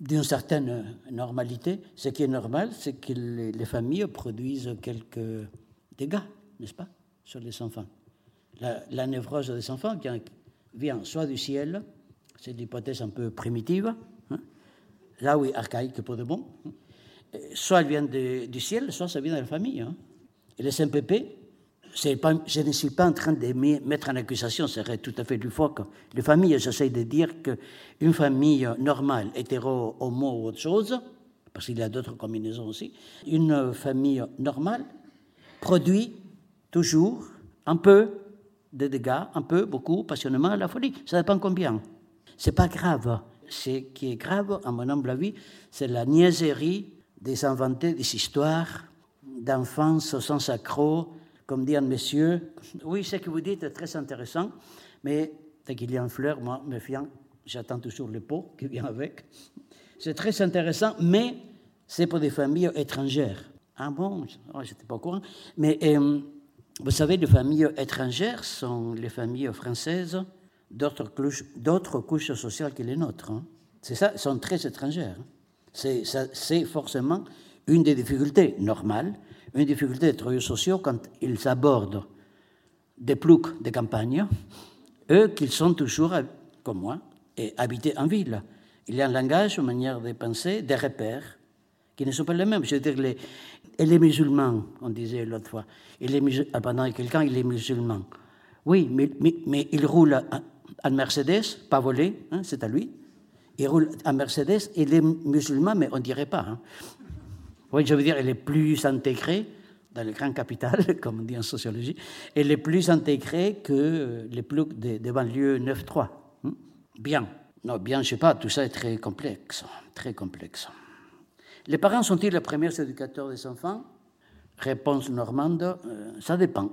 D'une certaine normalité, ce qui est normal, c'est que les, les familles produisent quelques dégâts n'est-ce pas, sur les enfants. La, la, névrose des enfants vient soit du ciel, c'est l'hypothèse un peu primitive, hein, là oui, archaïque pour de bon, hein, soit elle vient du ciel, soit ça vient de la famille. Hein. Et les MPP, pas, je ne suis pas en train de mettre en accusation, ce serait tout à fait du faux. Les familles, j'essaie de dire qu'une famille normale, hétéro, homo ou autre chose, parce qu'il y a d'autres combinaisons aussi, une famille normale produit toujours un peu de dégâts, un peu, beaucoup, passionnément, la folie. Ça dépend combien. C'est pas grave. Ce qui est grave, à mon humble avis, c'est la niaiserie des inventés des histoires d'enfance sans accroc, comme dit un monsieur. Oui, ce que vous dites est très intéressant, mais dès qu'il y a une fleur, moi, méfiant, j'attends toujours le pot qui vient avec. C'est très intéressant, mais c'est pour des familles étrangères. Ah bon, oh, j'étais pas au courant. Mais euh, vous savez, les familles étrangères sont les familles françaises d'autres couches, couches, sociales que les nôtres. Hein. C'est ça, sont très étrangères. C'est forcément une des difficultés normales, une difficulté des travailleurs sociaux quand ils abordent des ploucs de campagne, eux qu'ils sont toujours, comme moi, et habités en ville. Il y a un langage, une manière de penser, des repères qui ne sont pas les mêmes. Je veux dire, les, et les musulmans, on disait l'autre fois. Il est ah, pendant il est musulman. Oui, mais il roule en Mercedes, pas volé, hein, c'est à lui. Il roule en Mercedes, il est musulman, mais on ne dirait pas. Hein. Oui, je veux dire, elle est plus intégrée dans les grandes capitales, comme on dit en sociologie, elle est plus intégrée que les plus des, banlieues 9-3. Hmm? Bien. Non, bien, je sais pas, tout ça est très complexe, très complexe. Les parents sont-ils les premiers éducateurs des enfants? Réponse normande, euh, ça dépend.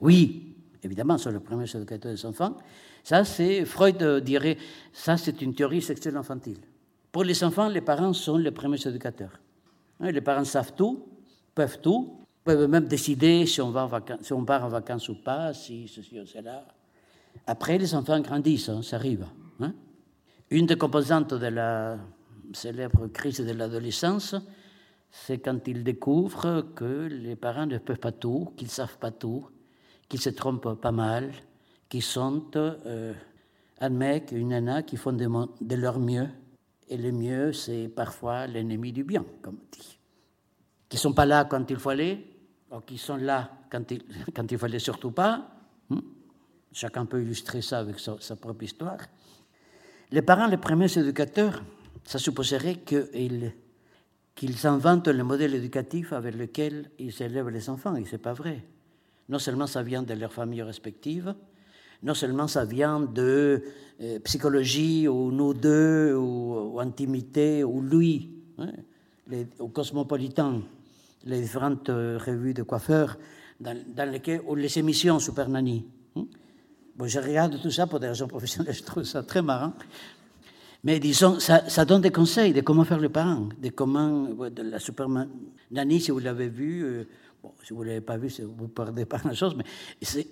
Oui, évidemment, sont les premiers éducateurs des enfants. Ça, c'est, Freud dirait, ça, c'est une théorie sexuelle infantile. Pour les enfants, les parents sont les premiers éducateurs. Hein, Les parents savent tout, peuvent tout, peuvent même décider si on, part en vacances ou pas, si ceci ou cela. Après, les enfants grandissent, hein, ça arrive. hein. Une des composantes de la célèbre crise de l'adolescence, c'est quand ils découvrent que les parents ne peuvent pas tout, qu'ils ne savent pas tout, qu'ils se trompent pas mal, qu'ils sont euh, un mec, une nana qui font de leur mieux. Et le mieux, c'est parfois l'ennemi du bien, comme on dit. Qui ne sont pas là quand il faut aller, ou qui sont là quand il quand il fallait surtout pas. Hmm? Chacun peut illustrer ça avec sa, sa propre histoire. Les parents, les premiers éducateurs, ça supposerait qu'ils qu'ils inventent le modèle éducatif avec lequel ils élèvent les enfants, et ce n'est pas vrai. Non seulement ça vient de leurs familles respectives, non seulement ça vient de euh, psychologie, ou nous deux, ou, ou intimité, ou lui, hein, les, au cosmopolitain, les différentes euh, revues de coiffeurs, dans, lesquelles, ou les émissions Super Nanny. hein. Bon, je regarde tout ça pour des raisons professionnelles, je trouve ça très marrant. Mais disons, ça, donne des conseils de comment faire le parent, de comment, de la Superman Nanny, si vous l'avez vu, euh, si vous ne l'avez pas vu, vous ne perdez pas la chose, mais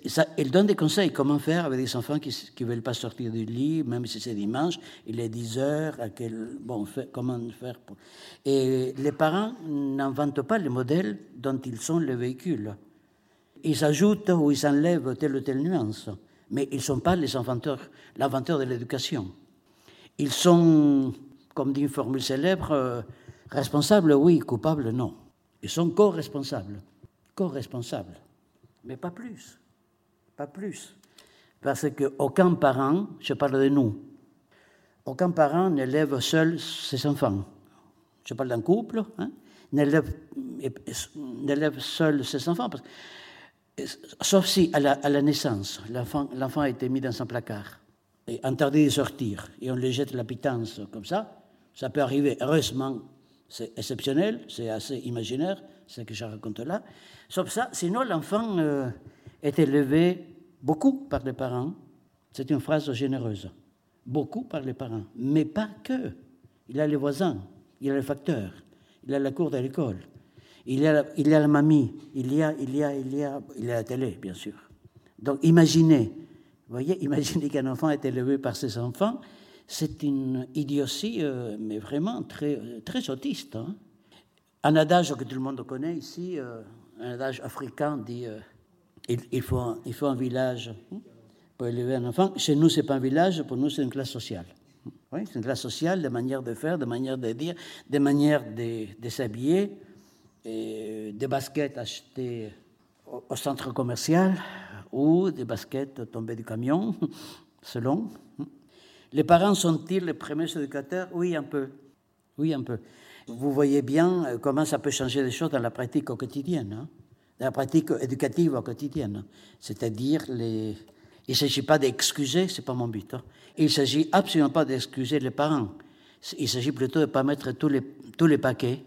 ça, elle donne des conseils, comment faire avec des enfants qui ne veulent pas sortir du lit, même si c'est dimanche, il est 10 heures, comment faire. Et les parents n'inventent pas les modèles dont ils sont les véhicules. Ils ajoutent ou ils enlèvent telle ou telle nuance, mais ils ne sont pas les inventeurs, l'inventeur de l'éducation. Ils sont, comme dit une formule célèbre, euh, responsables, oui, coupables, non. Ils sont co-responsables, co-responsables, mais pas plus, pas plus. Parce qu'aucun parent, je parle de nous, aucun parent n'élève seul ses enfants. Je parle d'un couple, hein, n'élève seul ses enfants. Parce Sauf si, à la, à la naissance, l'enfant a été mis dans un placard et interdit de sortir, et on le jette la pitance comme ça, ça peut arriver. Heureusement, c'est exceptionnel, c'est assez imaginaire, ce que je raconte là. Sauf ça, sinon l'enfant euh, est élevé beaucoup par les parents. C'est une phrase généreuse. Beaucoup par les parents, mais pas que. Il a les voisins, il a le facteur, il a la cour de l'école, il a, il a la mamie, il y a, il y a, il y a, il a la télé, bien sûr. Donc imaginez, voyez, imaginez qu'un enfant est élevé par ses enfants, c'est une idiotie, euh, mais vraiment très, très autiste. hein. Un adage que tout le monde connaît ici, euh, un adage africain dit euh, il, faut un, village hein, pour élever un enfant. Chez nous, c'est pas un village, pour nous, c'est une classe sociale. Oui, c'est une classe sociale, des manières de faire, des manières de dire, des manières de, de s'habiller, des baskets achetées au, au centre commercial ou des baskets tombées du camion, selon. Les parents sont-ils les premiers éducateurs? Oui, un peu. Oui, un peu. Vous voyez bien euh, comment ça peut changer les choses dans la pratique au quotidienne, hein, dans la pratique éducative au quotidien. C'est-à-dire, les... il ne s'agit pas d'excuser, ce n'est pas mon but. hein. Il ne s'agit absolument pas d'excuser les parents. Il s'agit plutôt de ne pas mettre tous les, tous les paquets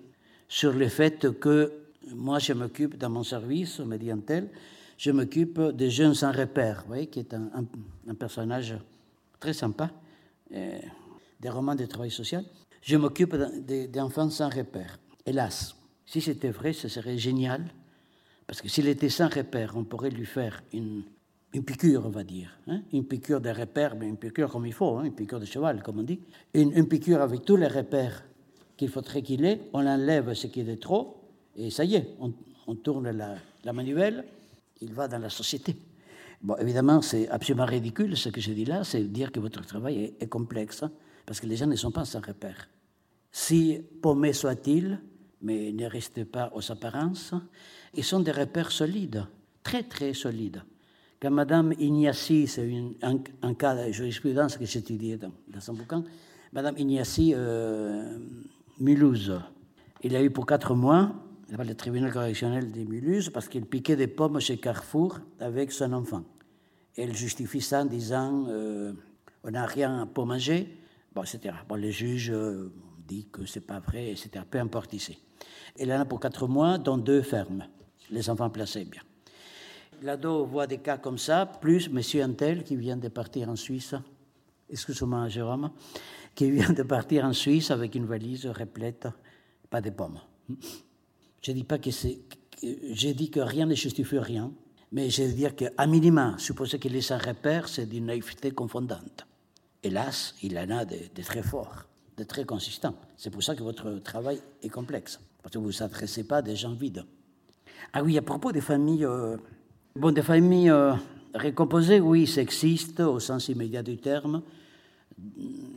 sur le fait que moi, je m'occupe dans mon service, me dit tel, je m'occupe des jeunes sans repère, vous voyez, qui est un, un- un personnage très sympa, euh, des romans de travail social. Je m'occupe d'un- des des enfants sans repère. Hélas, si c'était vrai, ce serait génial, parce que s'il était sans repère, on pourrait lui faire une, une piqûre, on va dire. hein, une piqûre de repère, mais une piqûre comme il faut, hein, une piqûre de cheval, comme on dit. Une, piqûre avec tous les repères qu'il faudrait qu'il ait, on enlève ce qui est de trop, et ça y est, on, tourne la, la manivelle, il va dans la société. Bon, évidemment, c'est absolument ridicule ce que je dis là, c'est dire que votre travail est, est complexe, hein, parce que les gens ne sont pas sans repère. Si paumés soient-ils, mais ne restez pas aux apparences, ils sont des repères solides, très très solides. Quand Madame Ignacy, c'est un, un cas de jurisprudence que j'étudiais dans, dans son bouquin, Madame Ignacy euh, Mulhouse, il a eu pour quatre mois le tribunal correctionnel des Mulhouse parce qu'il piquait des pommes chez Carrefour avec son enfant. Elle justifie ça en disant euh, on n'a rien pour manger, bon, etc. Bon, les juges euh, disent que c'est pas vrai, etc. Peu importe ici. Elle en a pour quatre mois, dont deux fermes. Les enfants placés bien. L'ado voit des cas comme ça, plus M. Antel qui vient de partir en Suisse. Excuse-moi, Jérôme, qui vient de partir en Suisse avec une valise replète, pas de pommes. Je dis pas que c'est. J'ai dit que rien ne justifie rien, mais je veux dire qu'à minima, supposer qu'il est un repère, c'est d'une naïveté confondante. Hélas, il en a de, très forts, de très consistants. C'est pour ça que votre travail est complexe, parce que vous ne vous adressez pas à des gens vides. Ah oui, à propos des familles. Euh, bon, des familles euh, récomposées, oui, sexistes au sens immédiat du terme.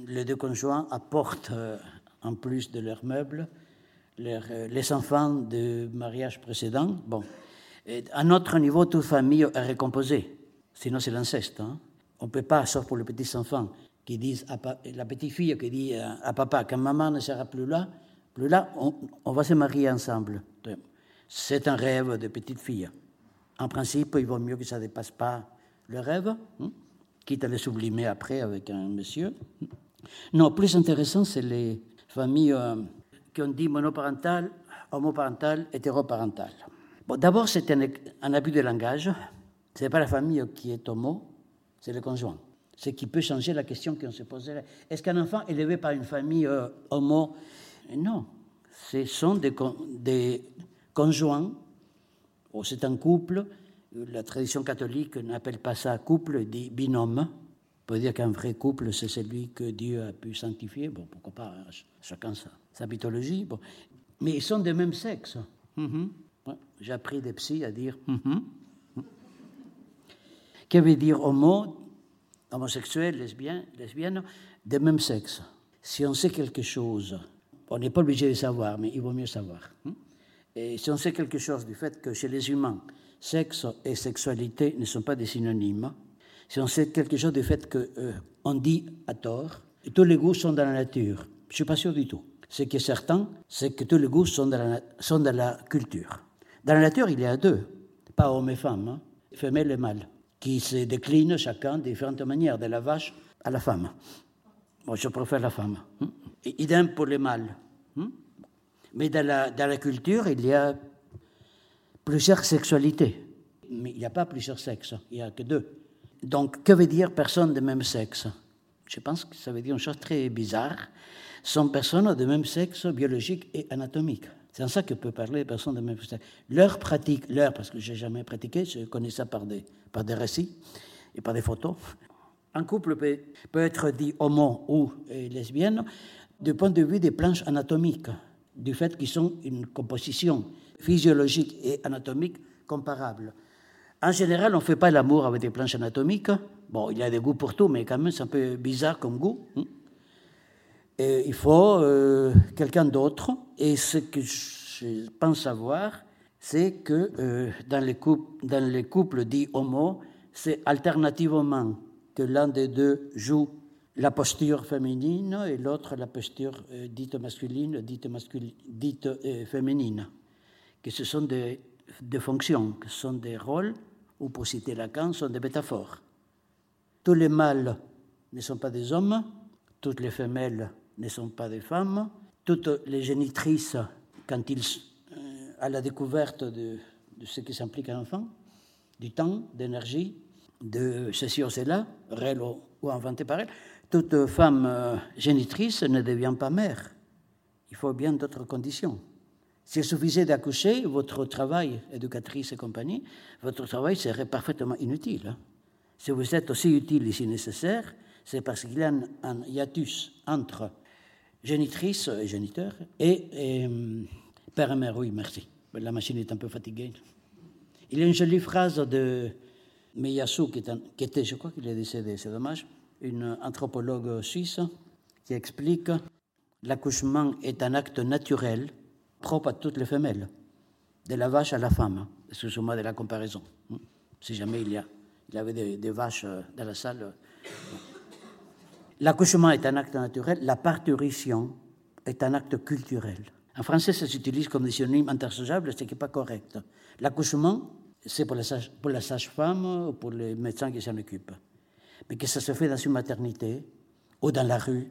Les deux conjoints apportent, euh, en plus de leurs meubles, euh, les enfants de mariage précédent. Bon, à notre niveau, toute famille est récomposée. Sinon, c'est l'inceste. Hein. On ne peut pas, sauf pour les petits enfants, qui disent à la petite fille qui dit à papa quand maman ne sera plus là, plus là, on, va se marier ensemble. C'est un rêve de petite fille. En principe, il vaut mieux que ça ne dépasse pas le rêve, hein, quitte à le sublimer après avec un monsieur. Non, plus intéressant, c'est les familles euh, qu'on dit monoparental, homoparental, hétéroparental. Bon, D'abord, c'est un, abus de langage. Ce n'est pas la famille qui est homo, c'est le conjoint. Ce qui peut changer la question qu'on se posait. Est-ce qu'un enfant élevé par une famille euh, homo Non. Ce sont des, des conjoints, ou c'est un couple. La tradition catholique n'appelle pas ça couple, dit binôme. On peut dire qu'un vrai couple, c'est celui que Dieu a pu sanctifier. Bon, pourquoi pas, hein, chacun ça sa mythologie. Bon. Mais ils sont de même sexe. Mm-hmm. J'ai appris des psys à dire. Mm-hmm. Que veut dire homo, homosexuel, lesbien, lesbienne, de même sexe Si on sait quelque chose, on n'est pas obligé de savoir, mais il vaut mieux savoir. Hein. Et si on sait quelque chose du fait que chez les humains, sexe et sexualité ne sont pas des synonymes, si on sait quelque chose du fait qu'on euh, dit à tort, tous les goûts sont dans la nature, je ne suis pas sûr du tout. Ce qui est certain, c'est que tous les goûts sont dans, la, culture. Dans la nature, il y a deux, pas hommes et femmes, hein, et mâles, qui se déclinent chacun de différentes manières, de la vache à la femme. Moi, je préfère la femme. Hein? idem pour les mâles. Hein? Mais dans la, dans la culture, il y a plusieurs sexualités. Mais il n'y a pas plusieurs sexes, il n'y a que deux. Donc, que veut dire personne de même sexe? Je pense que ça veut dire une chose très bizarre sont personnes de même sexe biologique et anatomique. C'est en ça que peut parler personnes de même. Leur pratique, leur, parce que je n'ai jamais pratiqué, je connais ça par des, par des récits et par des photos. Un couple peut, peut être dit homo ou lesbienne du point de vue des planches anatomiques, du fait qu'ils sont une composition physiologique et anatomique comparable. En général, on ne fait pas l'amour avec des planches anatomiques. Bon, il y a des goûts pour tout, mais quand même, c'est un peu bizarre comme goût. Il faut euh, quelqu'un d'autre. Et ce que je pense savoir, c'est que euh, dans, les couples, dits homo, c'est alternativement que l'un des deux joue la posture féminine et l'autre la posture euh, dite masculine, dite, féminine. Que ce sont des, fonctions, que ce sont des rôles, ou pour citer Lacan, sont des métaphores. Tous les mâles ne sont pas des hommes, toutes les femelles ne sont pas des femmes. Toutes les génitrices, quand ils, euh, à la découverte de, ce qui s'implique à l'enfant, du temps, d'énergie, de ceci ou cela, réel ou, inventé par elle, toute femme euh, génitrice ne devient pas mère. Il faut bien d'autres conditions. S'il suffisait d'accoucher, votre travail, éducatrice et compagnie, votre travail serait parfaitement inutile. Si vous êtes aussi utile ici nécessaire, c'est parce qu'il y a un hiatus entre génitrice et géniteur, et, euh, père et mère, oui, merci. La machine est un peu fatiguée. Il y a une jolie phrase de Miyasu, qui, était, je crois qu'il est décédé, c'est dommage, une anthropologue suisse, qui explique l'accouchement est un acte naturel propre à toutes les femelles, de la vache à la femme, excusez-moi de la comparaison. Si jamais il y, a, il y avait des, vaches euh, dans la salle. Euh, L'accouchement est un acte naturel, la parturition est un acte culturel. En français, ça s'utilise comme des synonyme interchangeable, ce qui n'est pas correct. L'accouchement, c'est pour la sage-femme ou pour les médecins qui s'en occupent. Mais que ça se fait dans une maternité, ou dans la rue,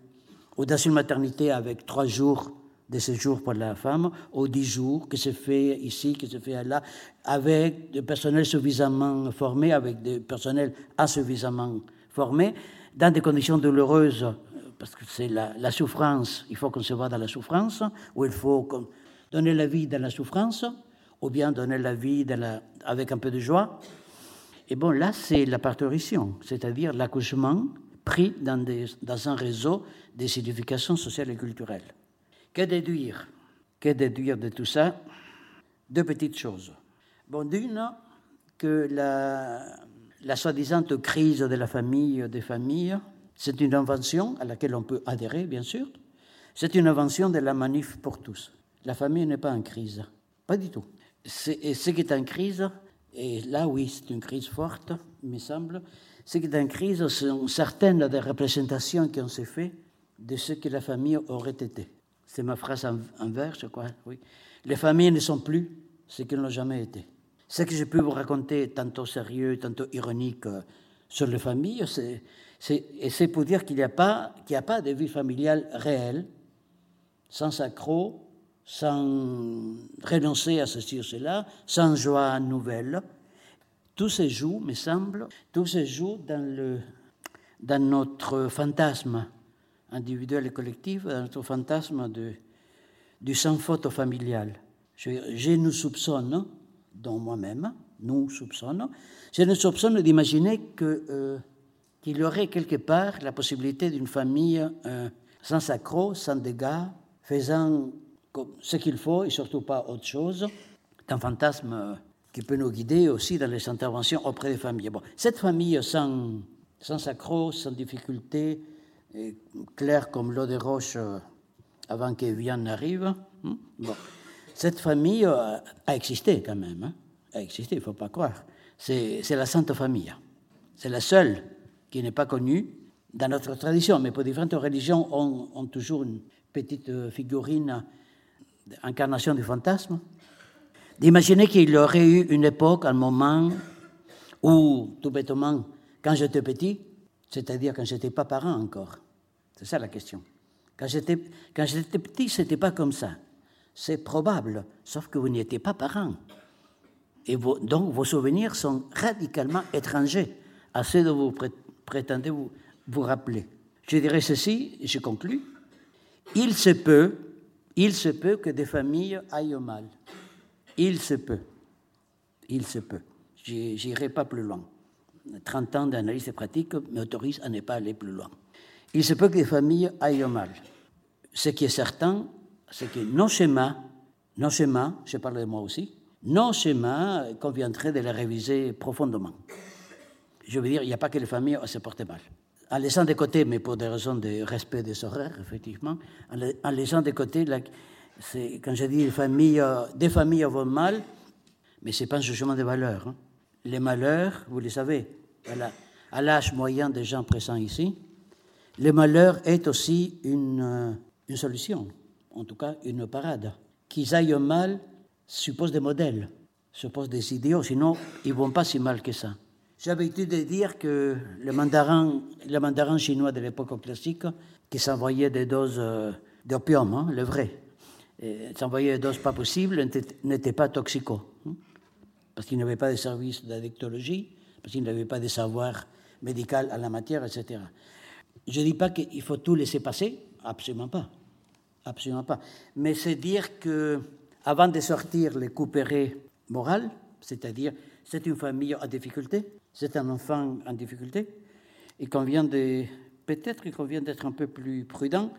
ou dans une maternité avec trois jours de séjour pour la femme, ou dix jours, que se fait ici, que se fait là, avec du personnel suffisamment formé, avec du personnel insuffisamment formé, dans des conditions douloureuses, parce que c'est la, souffrance, il faut qu'on se voit dans la souffrance, ou il faut donner la vie dans la souffrance, ou bien donner la vie avec un peu de joie. Et bon, là, c'est la parturition, c'est-à-dire l'accouchement pris dans un réseau des significations sociales et culturelles. Que déduire? Que déduire de tout ça? Deux petites choses. Bon, d'une, que la, la soi-disant crise de la famille, des familles, c'est une invention à laquelle on peut adhérer, bien sûr. C'est une invention de la manif pour tous. La famille n'est pas en crise, pas du tout. Et ce qui est en crise, et là oui, c'est une crise forte, il me semble, ce qui est en crise sont certaines des représentations qu'on s'est fait de ce que la famille aurait été. C'est ma phrase en, en vers, je crois, oui. Les familles ne sont plus ce qu'elles n'ont jamais été. Ce que je peux vous raconter, tantôt sérieux, tantôt ironique, euh, sur les familles, c'est, et c'est pour dire qu'il n'y a, pas- a pas de vie familiale réelle, sans accroc, sans renoncer à ceci ou cela, sans joie nouvelle. Tout se joue, me semble, tout se joue dans, le, dans notre fantasme individuel et collectif, dans notre fantasme de, du sans faute familial. Je, je nous soupçonne, dont moi-même, nous soupçonne, je nous soupçonne d'imaginer euh, qu'il y aurait quelque part la possibilité d'une famille euh, sans accroc, sans dégâts, faisant ce qu'il faut et surtout pas autre chose, un fantasme euh, qui peut nous guider aussi dans les interventions auprès des familles. Bon, cette famille sans, sans accroc, sans difficulté, claire comme l'eau de roche euh, avant que Vian n'arrive, hein, bon, cette famille euh, a existé quand même, hein, a existé, il ne faut pas croire. C'est la Sainte Famille. C'est la seule qui n'est pas connue dans notre tradition, mais pour différentes religions ont, ont toujours une petite euh, figurine d'incarnation du fantasme. D'imaginer qu'il y aurait eu une époque, un moment où, tout bêtement, quand j'étais petit, c'est-à-dire quand j'étais pas parent encore, c'est ça la question. Quand j'étais quand j'étais petit, c'était pas comme ça. C'est probable, sauf que vous n'y étiez pas parent. Et donc vos souvenirs sont radicalement étrangers à ceux dont vous pré- prétendez vous, vous rappeler. Je dirais ceci, et je conclus. Il se peut, il se peut que des familles aillent au mal. Il se peut. Il se peut. J'irai pas plus loin. 30 ans d'analyse et pratique m'autorisent à ne pas aller plus loin. Il se peut que des familles aillent au mal. Ce qui est certain, c'est que nos schémas, nos schémas, je parle de moi aussi, nos schémas conviendrait de les réviser profondément. Je veux dire, il n'y a pas que les familles à se porter mal. En laissant de côté, mais pour des raisons de respect des horaires, effectivement, en, la- en laissant de côté, c'est- quand je dis les euh, des familles vont mal, mais ce n'est pas un jugement de valeur. hein. Les malheurs, vous le savez, à l'âge moyen des gens présents ici, le malheur est aussi une, euh, une solution, en tout cas une parade. Qu'ils aillent mal suppose des modèles, suppose des idiots, sinon ils ne vont pas si mal que ça. J'ai l'habitude de dire que le mandarin, le mandarin chinois de l'époque classique, qui s'envoyait des doses euh, d'opium, hein, le vrai, s'envoyait des doses pas possibles, n'était pas toxico. hein parce qu'il n'avait pas de service d'addictologie, parce qu'il n'avait pas de savoir médical à la matière, etc. Je ne dis pas qu'il faut tout laisser passer, absolument pas. Absolument pas. Mais c'est dire que, avant de sortir les coupérés morales, c'est-à-dire c'est une famille en difficulté, c'est un enfant en difficulté, il convient de, peut-être qu'il convient d'être un peu plus prudent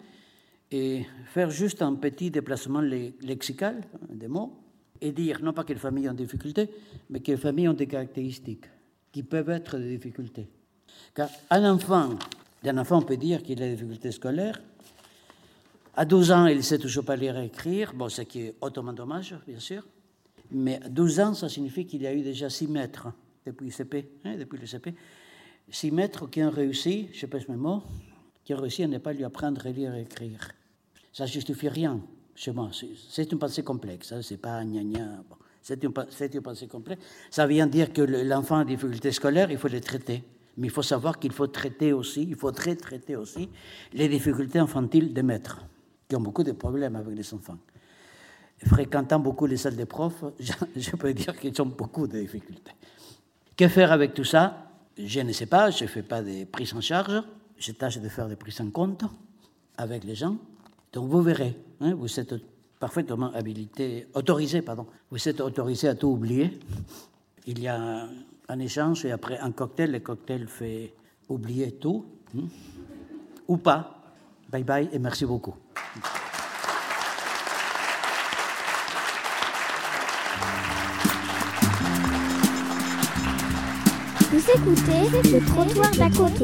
et faire juste un petit déplacement le- lexical des mots et dire non pas familles ont des difficultés, mais que les familles ont des caractéristiques qui peuvent être des difficultés. Car un enfant, d'un enfant, on peut dire qu'il a des difficultés scolaires. À 12 ans, il ne sait toujours pas lire et écrire, bon, ce qui est hautement dommage, bien sûr. Mais à 12 ans, ça signifie qu'il y a eu déjà 6 maîtres depuis le CP, depuis le CP. 6 maîtres qui ont réussi, je pèse mes mots, qui ont réussi à ne pas lui apprendre à lire et écrire. Ça ne justifie rien. chez moi. C'est une pensée complexe, hein, c'est pas gna gna. C'est une, une, pensée complexe. Ça vient dire que l'enfant a des difficultés scolaires, il faut les traiter. Mais il faut savoir qu'il faut traiter aussi, il faudrait traiter aussi les difficultés infantiles des maîtres, qui ont beaucoup de problèmes avec les enfants. Fréquentant beaucoup les salles des profs, je, peux dire qu'ils ont beaucoup de difficultés. Que faire avec tout ça? Je ne sais pas, je ne fais pas de prises en charge, je tâche de faire des prises en compte avec les gens. Donc vous verrez, hein, vous êtes parfaitement habilité, autorisé, pardon, vous êtes autorisé à tout oublier. Il y a un échange et après un cocktail, le cocktail fait oublier tout, hein, ou pas. Bye bye et merci beaucoup. Vous écoutez le trottoir d'à côté.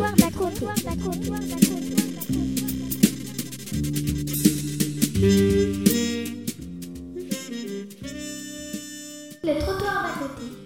Le trottoir d'à côté.